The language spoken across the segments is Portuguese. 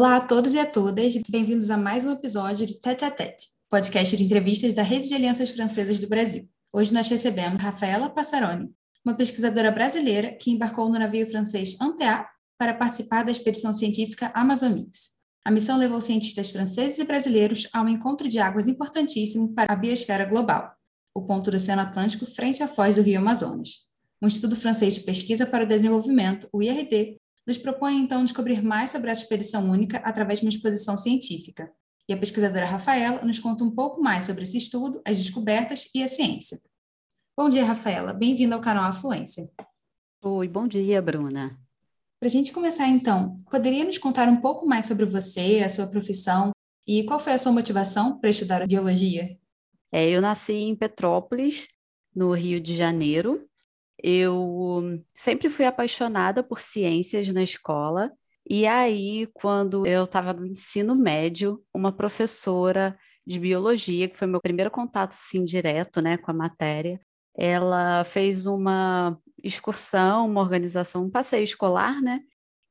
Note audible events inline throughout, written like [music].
Olá a todos e a todas, bem-vindos a mais um episódio de Tete a Tete, podcast de entrevistas da Rede de Alianças Francesas do Brasil. Hoje nós recebemos Rafaela Passaroni, uma pesquisadora brasileira que embarcou no navio francês Antea para participar da expedição científica Amazonix. A missão levou cientistas franceses e brasileiros a um encontro de águas importantíssimo para a biosfera global, o ponto do Oceano Atlântico frente à foz do Rio Amazonas. Um estudo francês de pesquisa para o desenvolvimento, o IRD, nos propõe então descobrir mais sobre essa expedição única através de uma exposição científica. E a pesquisadora Rafaela nos conta um pouco mais sobre esse estudo, as descobertas e a ciência. Bom dia, Rafaela. Bem-vinda ao canal Afluência. Oi, bom dia, Bruna. Para a gente começar, então, poderia nos contar um pouco mais sobre você, a sua profissão e qual foi a sua motivação para estudar biologia? É, eu nasci em Petrópolis, no Rio de Janeiro. Eu sempre fui apaixonada por ciências na escola. E aí, quando eu estava no ensino médio, uma professora de biologia, que foi meu primeiro contato assim direto, né, com a matéria, ela fez uma excursão, uma organização, um passeio escolar, né,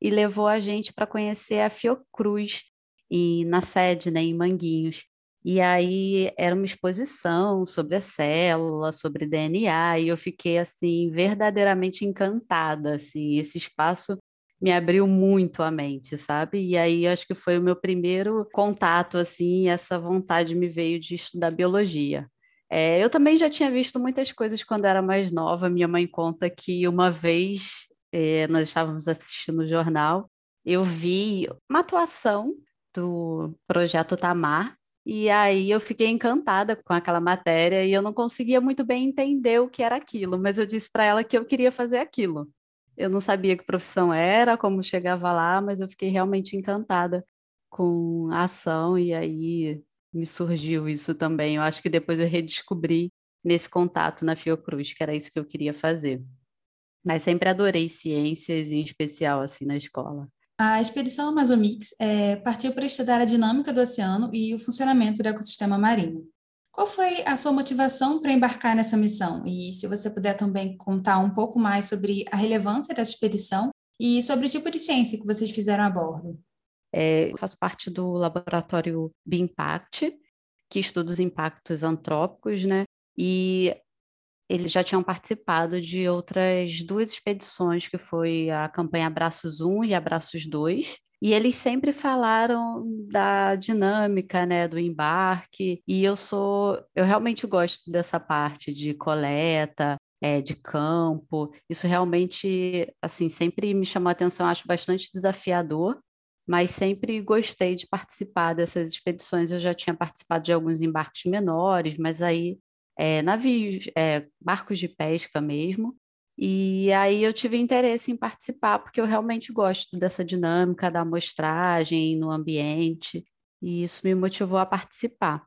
e levou a gente para conhecer a Fiocruz e na sede, né, em Manguinhos. E aí era uma exposição sobre a célula, sobre DNA, e eu fiquei assim verdadeiramente encantada, assim, esse espaço me abriu muito a mente, sabe? E aí acho que foi o meu primeiro contato assim, essa vontade me veio de estudar biologia. É, eu também já tinha visto muitas coisas quando era mais nova. Minha mãe conta que uma vez é, nós estávamos assistindo o jornal, eu vi uma atuação do projeto Tamar e aí eu fiquei encantada com aquela matéria e eu não conseguia muito bem entender o que era aquilo, mas eu disse para ela que eu queria fazer aquilo. Eu não sabia que profissão era, como chegava lá, mas eu fiquei realmente encantada com a ação e aí me surgiu isso também. Eu acho que depois eu redescobri nesse contato na Fiocruz, que era isso que eu queria fazer. Mas sempre adorei ciências, em especial assim na escola. A expedição Amazomix é, partiu para estudar a dinâmica do oceano e o funcionamento do ecossistema marinho. Qual foi a sua motivação para embarcar nessa missão? E se você puder também contar um pouco mais sobre a relevância dessa expedição e sobre o tipo de ciência que vocês fizeram a bordo. É, faço parte do laboratório BIMPACT, que estuda os impactos antrópicos, né? E eles já tinham participado de outras duas expedições, que foi a campanha Abraços 1 e Abraços 2, e eles sempre falaram da dinâmica, né, do embarque, e eu sou, eu realmente gosto dessa parte de coleta, é, de campo, isso realmente, assim, sempre me chamou a atenção, acho bastante desafiador, mas sempre gostei de participar dessas expedições, eu já tinha participado de alguns embarques menores, mas aí é, navios, é, barcos de pesca mesmo. E aí eu tive interesse em participar, porque eu realmente gosto dessa dinâmica da amostragem no ambiente, e isso me motivou a participar.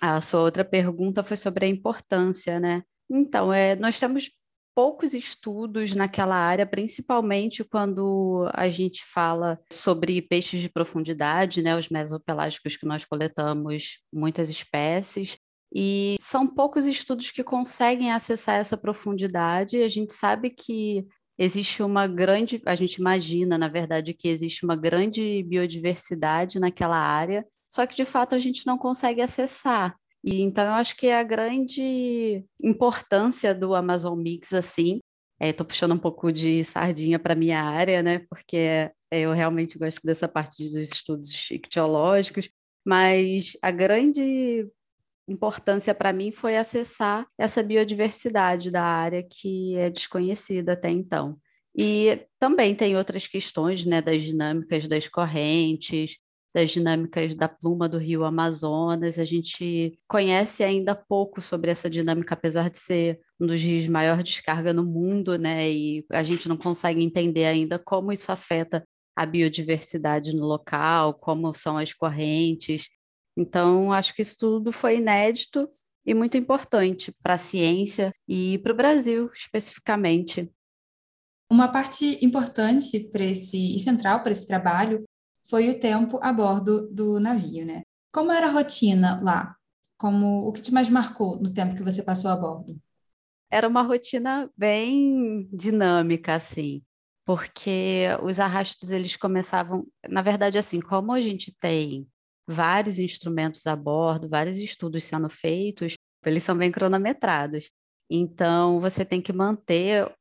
A sua outra pergunta foi sobre a importância, né? Então, é, nós temos poucos estudos naquela área, principalmente quando a gente fala sobre peixes de profundidade, né, os mesopelágicos que nós coletamos muitas espécies, e são poucos estudos que conseguem acessar essa profundidade. A gente sabe que existe uma grande, a gente imagina, na verdade, que existe uma grande biodiversidade naquela área, só que de fato a gente não consegue acessar. E então eu acho que é a grande importância do Amazon Mix assim, estou é, puxando um pouco de sardinha para minha área, né? Porque é, eu realmente gosto dessa parte dos estudos ictiológicos, mas a grande importância para mim foi acessar essa biodiversidade da área que é desconhecida até então. E também tem outras questões, né, das dinâmicas das correntes, das dinâmicas da pluma do rio Amazonas. A gente conhece ainda pouco sobre essa dinâmica, apesar de ser um dos rios de maior descarga no mundo, né? E a gente não consegue entender ainda como isso afeta a biodiversidade no local, como são as correntes. Então, acho que isso tudo foi inédito e muito importante para a ciência e para o Brasil especificamente. Uma parte importante para esse e central para esse trabalho foi o tempo a bordo do navio, né? Como era a rotina lá? Como o que te mais marcou no tempo que você passou a bordo? Era uma rotina bem dinâmica assim, porque os arrastos eles começavam, na verdade assim, como a gente tem vários instrumentos a bordo, vários estudos sendo feitos, eles são bem cronometrados. Então, você tem que manter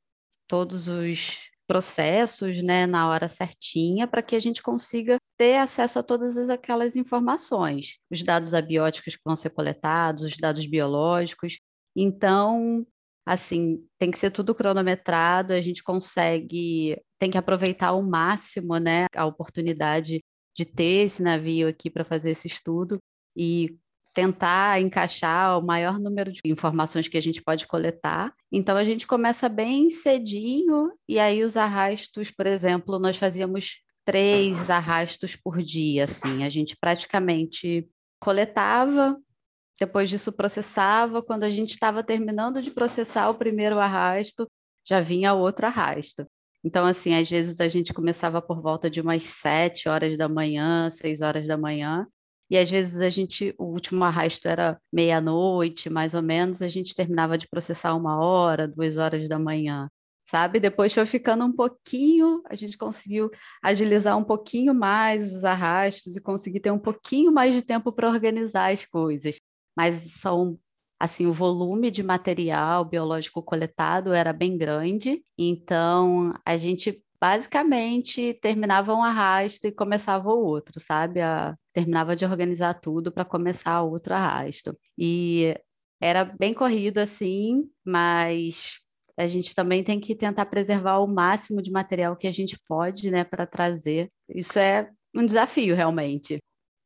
todos os processos né, na hora certinha para que a gente consiga ter acesso a todas aquelas informações, os dados abióticos que vão ser coletados, os dados biológicos. Então, assim, tem que ser tudo cronometrado, a gente consegue, tem que aproveitar ao máximo, né, a oportunidade de ter esse navio aqui para fazer esse estudo e tentar encaixar o maior número de informações que a gente pode coletar. Então a gente começa bem cedinho e aí os arrastos, por exemplo, nós fazíamos três arrastos por dia, assim, a gente praticamente coletava, depois disso processava, quando a gente estava terminando de processar o primeiro arrasto, já vinha outro arrasto. Então, assim, às vezes a gente começava por volta de umas sete horas da manhã, seis horas da manhã, e às vezes a gente, o último arrasto era meia-noite, mais ou menos, a gente terminava de processar uma hora, duas horas da manhã, sabe? Depois foi ficando um pouquinho, a gente conseguiu agilizar um pouquinho mais os arrastos e conseguir ter um pouquinho mais de tempo para organizar as coisas. Mas são assim, o volume de material biológico coletado era bem grande, então a gente basicamente terminava um arrasto e começava o outro, sabe? A, terminava de organizar tudo para começar outro arrasto. E era bem corrido assim, mas a gente também tem que tentar preservar o máximo de material que a gente pode, né, para trazer. Isso é um desafio realmente.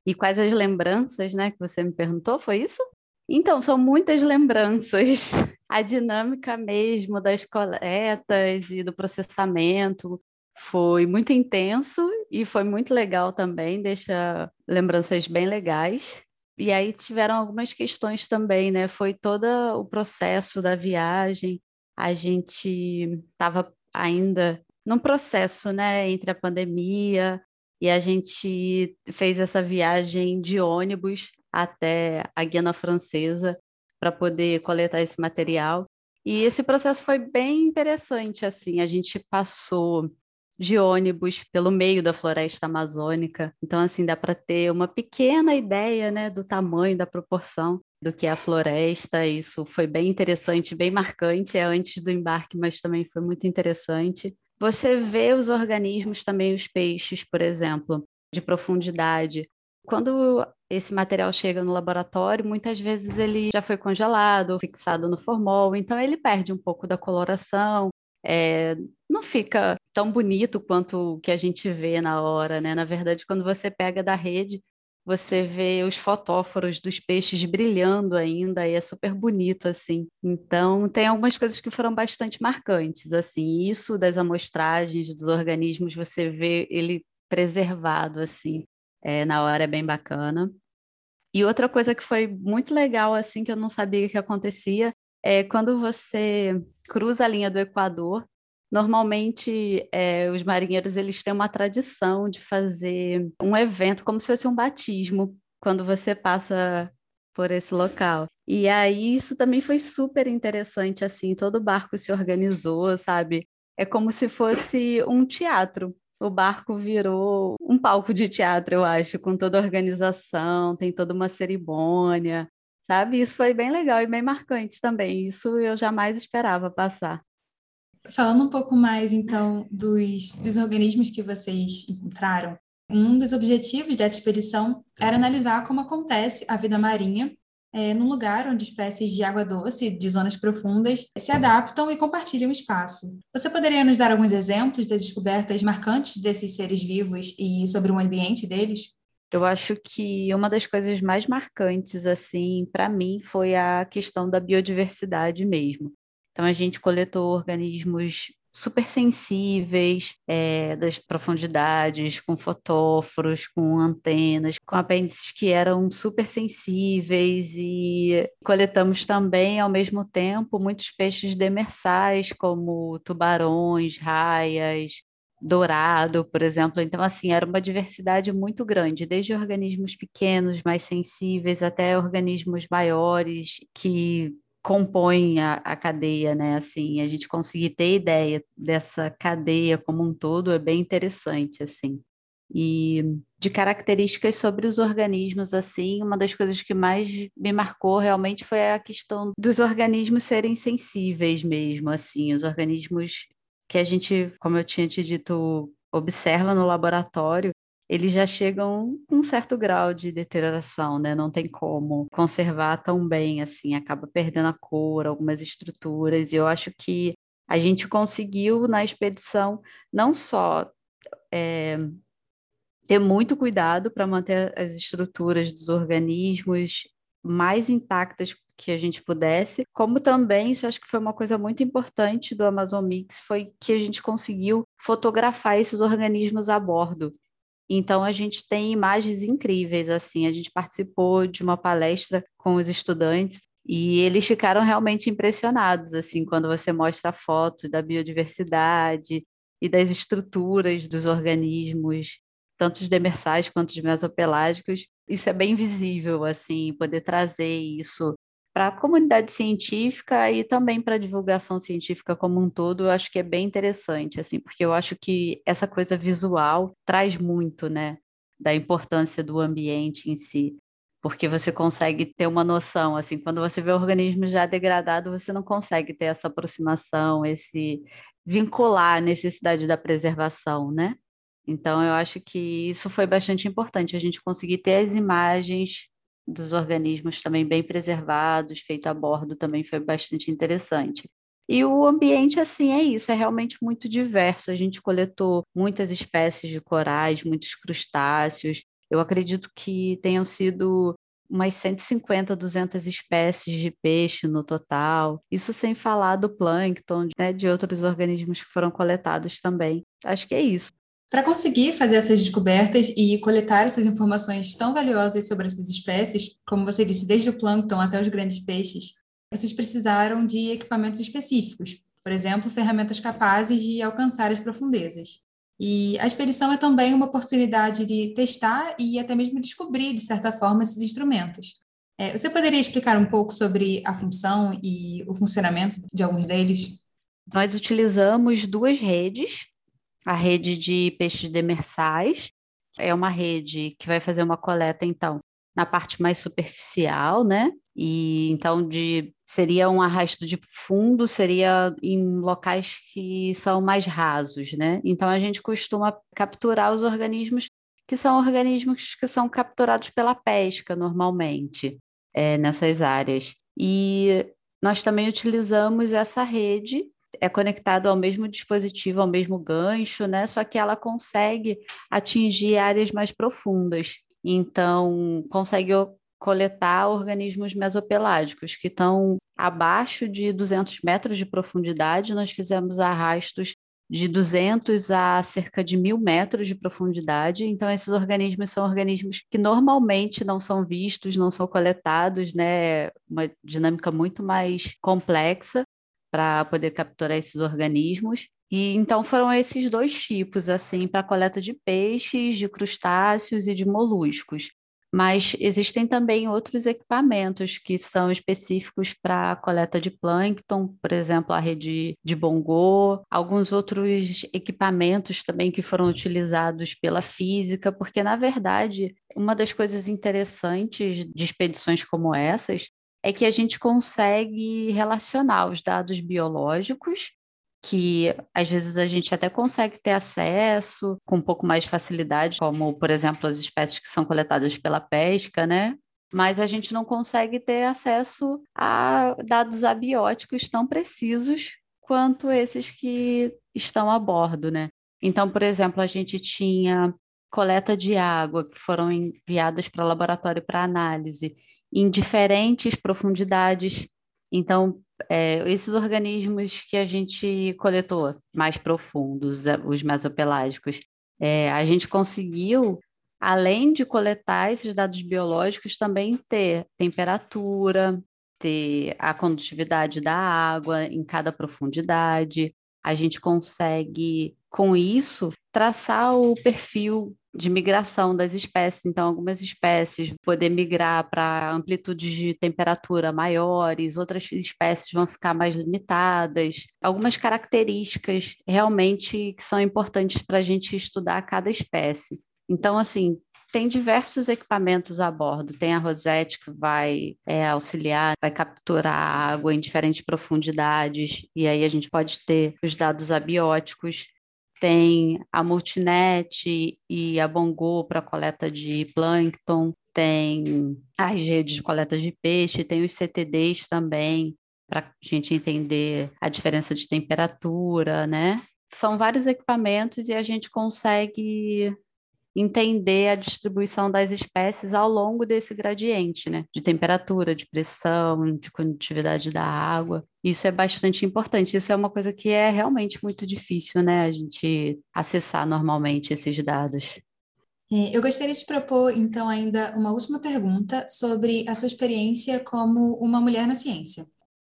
E quais as lembranças, né, que você me perguntou? Foi isso? Então, são muitas lembranças. [laughs] A dinâmica mesmo das coletas e do processamento foi muito intenso e foi muito legal também, deixa lembranças bem legais. E aí tiveram algumas questões também, né? Foi todo o processo da viagem. A gente estava ainda num processo, né, entre a pandemia e a gente fez essa viagem de ônibus até a Guiana Francesa para poder coletar esse material. E esse processo foi bem interessante, assim, a gente passou de ônibus pelo meio da floresta amazônica. Então, assim, dá para ter uma pequena ideia, né, do tamanho, da proporção do que é a floresta. Isso foi bem interessante, bem marcante. É antes do embarque, mas também foi muito interessante. Você vê os organismos também, os peixes, por exemplo, de profundidade. Quando esse material chega no laboratório, muitas vezes ele já foi congelado, fixado no formol, então ele perde um pouco da coloração, é, não fica tão bonito quanto o que a gente vê na hora, né? Na verdade, quando você pega da rede, você vê os fotóforos dos peixes brilhando ainda e é super bonito assim. Então, tem algumas coisas que foram bastante marcantes, assim. Isso das amostragens dos organismos, você vê ele preservado assim é, na hora é bem bacana. E outra coisa que foi muito legal, assim, que eu não sabia que acontecia, é quando você cruza a linha do Equador, normalmente é, os marinheiros eles têm uma tradição de fazer um evento como se fosse um batismo quando você passa por esse local. E aí isso também foi super interessante, assim, todo barco se organizou, sabe? É como se fosse um teatro o barco virou um palco de teatro, eu acho, com toda a organização, tem toda uma cerimônia, sabe? Isso foi bem legal e bem marcante também. Isso eu jamais esperava passar. Falando um pouco mais, então, dos, dos organismos que vocês encontraram, um dos objetivos dessa expedição era analisar como acontece a vida marinha é, num lugar onde espécies de água doce de zonas profundas se adaptam e compartilham espaço. Você poderia nos dar alguns exemplos das descobertas marcantes desses seres vivos e sobre o ambiente deles? Eu acho que uma das coisas mais marcantes, assim, para mim, foi a questão da biodiversidade mesmo. Então, a gente coletou organismos super sensíveis é, das profundidades, com fotóforos, com antenas, com apêndices que eram super sensíveis e coletamos também, ao mesmo tempo, muitos peixes demersais, como tubarões, raias, dourado, por exemplo. Então, assim, era uma diversidade muito grande, desde organismos pequenos, mais sensíveis, até organismos maiores que compõem a, a, cadeia, né? Assim, a gente conseguir ter ideia dessa cadeia como um todo é bem interessante, assim. E de características sobre os organismos, assim, uma das coisas que mais me marcou realmente foi a questão dos organismos serem sensíveis mesmo, assim, os organismos que a gente, como eu tinha te dito, observa no laboratório, eles já chegam com um certo grau de deterioração, né? Não tem como conservar tão bem assim, acaba perdendo a cor, algumas estruturas. E eu acho que a gente conseguiu na expedição não só é, ter muito cuidado para manter as estruturas dos organismos mais intactas que a gente pudesse, como também, isso acho que foi uma coisa muito importante do Amazon Mix, foi que a gente conseguiu fotografar esses organismos a bordo. Então a gente tem imagens incríveis assim. A gente participou de uma palestra com os estudantes e eles ficaram realmente impressionados assim quando você mostra fotos da biodiversidade e das estruturas dos organismos, tanto os demersais quanto os mesopelágicos. Isso é bem visível assim, poder trazer isso para a comunidade científica e também para a divulgação científica como um todo, eu acho que é bem interessante, assim, porque eu acho que essa coisa visual traz muito, né, da importância do ambiente em si, porque você consegue ter uma noção, assim, quando você vê o organismo já degradado, você não consegue ter essa aproximação, esse vincular a necessidade da preservação, né? Então, eu acho que isso foi bastante importante, a gente conseguir ter as imagens dos organismos também bem preservados, feito a bordo, também foi bastante interessante. E o ambiente, assim, é isso, é realmente muito diverso. A gente coletou muitas espécies de corais, muitos crustáceos. Eu acredito que tenham sido umas 150, 200 espécies de peixe no total. Isso sem falar do plâncton, né, de outros organismos que foram coletados também. Acho que é isso. Para conseguir fazer essas descobertas e coletar essas informações tão valiosas sobre essas espécies, como você disse, desde o plâncton até os grandes peixes, vocês precisaram de equipamentos específicos, por exemplo, ferramentas capazes de alcançar as profundezas. E a expedição é também uma oportunidade de testar e até mesmo descobrir, de certa forma, esses instrumentos. É, você poderia explicar um pouco sobre a função e o funcionamento de alguns deles? Nós utilizamos duas redes a rede de peixes demersais. É uma rede que vai fazer uma coleta, então, na parte mais superficial, né? E então de seria um arrasto de fundo, seria em locais que são mais rasos, né? Então a gente costuma capturar os organismos que são organismos que são capturados pela pesca normalmente é, nessas áreas. E nós também utilizamos essa rede é conectado ao mesmo dispositivo, ao mesmo gancho, né? Só que ela consegue atingir áreas mais profundas. Então, consegue coletar organismos mesopelágicos que estão abaixo de 200 metros de profundidade. Nós fizemos arrastos de 200 a cerca de mil metros de profundidade. Então, esses organismos são organismos que normalmente não são vistos, não são coletados, né? Uma dinâmica muito mais complexa para poder capturar esses organismos. E então foram esses dois tipos, assim, para coleta de peixes, de crustáceos e de moluscos. Mas existem também outros equipamentos que são específicos para a coleta de plâncton, por exemplo, a rede de bongô, alguns outros equipamentos também que foram utilizados pela física, porque, na verdade, uma das coisas interessantes de expedições como essas é que a gente consegue relacionar os dados biológicos, que às vezes a gente até consegue ter acesso com um pouco mais de facilidade, como, por exemplo, as espécies que são coletadas pela pesca, né? Mas a gente não consegue ter acesso a dados abióticos tão precisos quanto esses que estão a bordo, né? Então, por exemplo, a gente tinha coleta de água que foram enviadas para o laboratório para análise em diferentes profundidades. Então, é, esses organismos que a gente coletou, mais profundos, os mesopelágicos, é, a gente conseguiu, além de coletar esses dados biológicos, também ter temperatura, ter a condutividade da água em cada profundidade. A gente consegue, com isso, traçar o perfil de migração das espécies. Então, algumas espécies poder migrar para amplitudes de temperatura maiores, outras espécies vão ficar mais limitadas. Algumas características realmente que são importantes para a gente estudar cada espécie. Então, assim, tem diversos equipamentos a bordo. Tem a Rosette que vai é, auxiliar, vai capturar água em diferentes profundidades, e aí a gente pode ter os dados abióticos tem a Multinet e a Bongo para coleta de plâncton, tem as redes de coleta de peixe, tem os CTDs também, para a gente entender a diferença de temperatura, né? São vários equipamentos e a gente consegue entender a distribuição das espécies ao longo desse gradiente, né? De temperatura, de pressão, de condutividade da água. Isso é bastante importante. Isso é uma coisa que é realmente muito difícil, né? A gente acessar normalmente esses dados. É, eu gostaria de propor, então, ainda uma última pergunta sobre a sua experiência como uma mulher na ciência.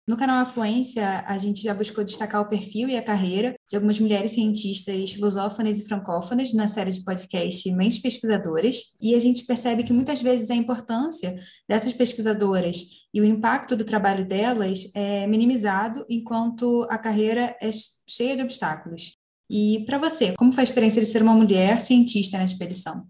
No canal Afluência, a gente já buscou destacar o perfil e a carreira de algumas mulheres cientistas lusófonas e francófonas na série de podcast Mentes Pesquisadoras, e a gente percebe que muitas vezes a importância dessas pesquisadoras e o impacto do trabalho delas é minimizado enquanto a carreira é cheia de obstáculos. E para você, como foi a experiência de ser uma mulher cientista na expedição?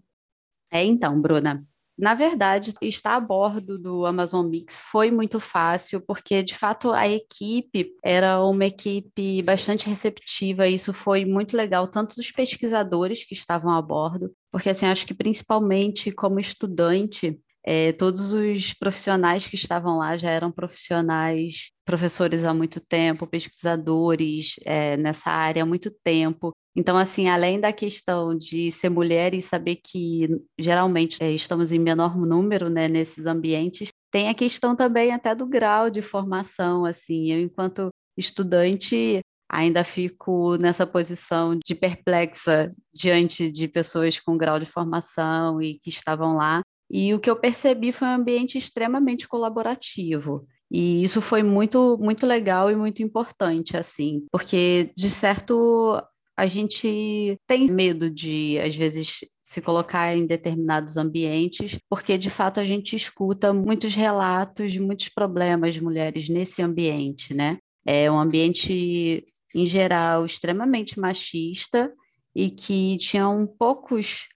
É, então, Bruna, na verdade, estar a bordo do Amazon Mix foi muito fácil, porque de fato a equipe era uma equipe bastante receptiva, e isso foi muito legal, tanto dos pesquisadores que estavam a bordo, porque assim, acho que principalmente como estudante, é, todos os profissionais que estavam lá já eram profissionais, professores há muito tempo, pesquisadores é, nessa área há muito tempo. Então, assim, além da questão de ser mulher e saber que geralmente é, estamos em menor número né, nesses ambientes, tem a questão também até do grau de formação. Assim, eu, enquanto estudante, ainda fico nessa posição de perplexa diante de pessoas com grau de formação e que estavam lá. E o que eu percebi foi um ambiente extremamente colaborativo. E isso foi muito, muito legal e muito importante, assim, porque, de certo, a gente tem medo de, às vezes, se colocar em determinados ambientes, porque de fato a gente escuta muitos relatos de muitos problemas de mulheres nesse ambiente, né? É um ambiente, em geral, extremamente machista e que tinham poucos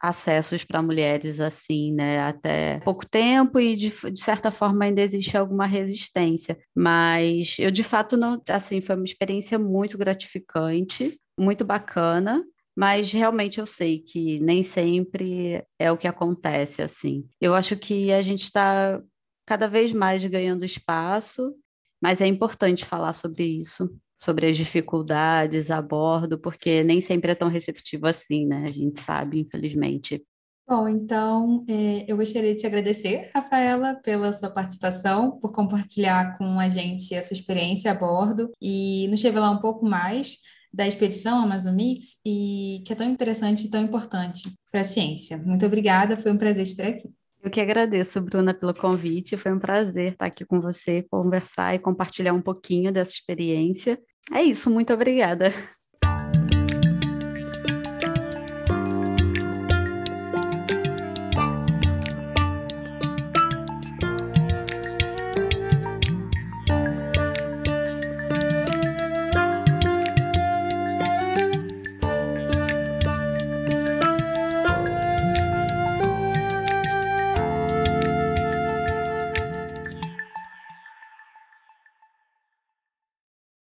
acessos para mulheres assim, né, até pouco tempo e de, de, certa forma ainda existe alguma resistência, mas eu de fato não, assim, foi uma experiência muito gratificante, muito bacana, mas realmente eu sei que nem sempre é o que acontece assim. Eu acho que a gente está cada vez mais ganhando espaço, mas é importante falar sobre isso, sobre as dificuldades a bordo, porque nem sempre é tão receptivo assim, né? A gente sabe, infelizmente. Bom, então é, eu gostaria de te agradecer, Rafaela, pela sua participação, por compartilhar com a gente a sua experiência a bordo e nos revelar um pouco mais da expedição Amazon Mix e que é tão interessante e tão importante para a ciência. Muito obrigada, foi um prazer estar aqui. Eu que agradeço, Bruna, pelo convite. Foi um prazer estar aqui com você, conversar e compartilhar um pouquinho dessa experiência. É isso, muito obrigada.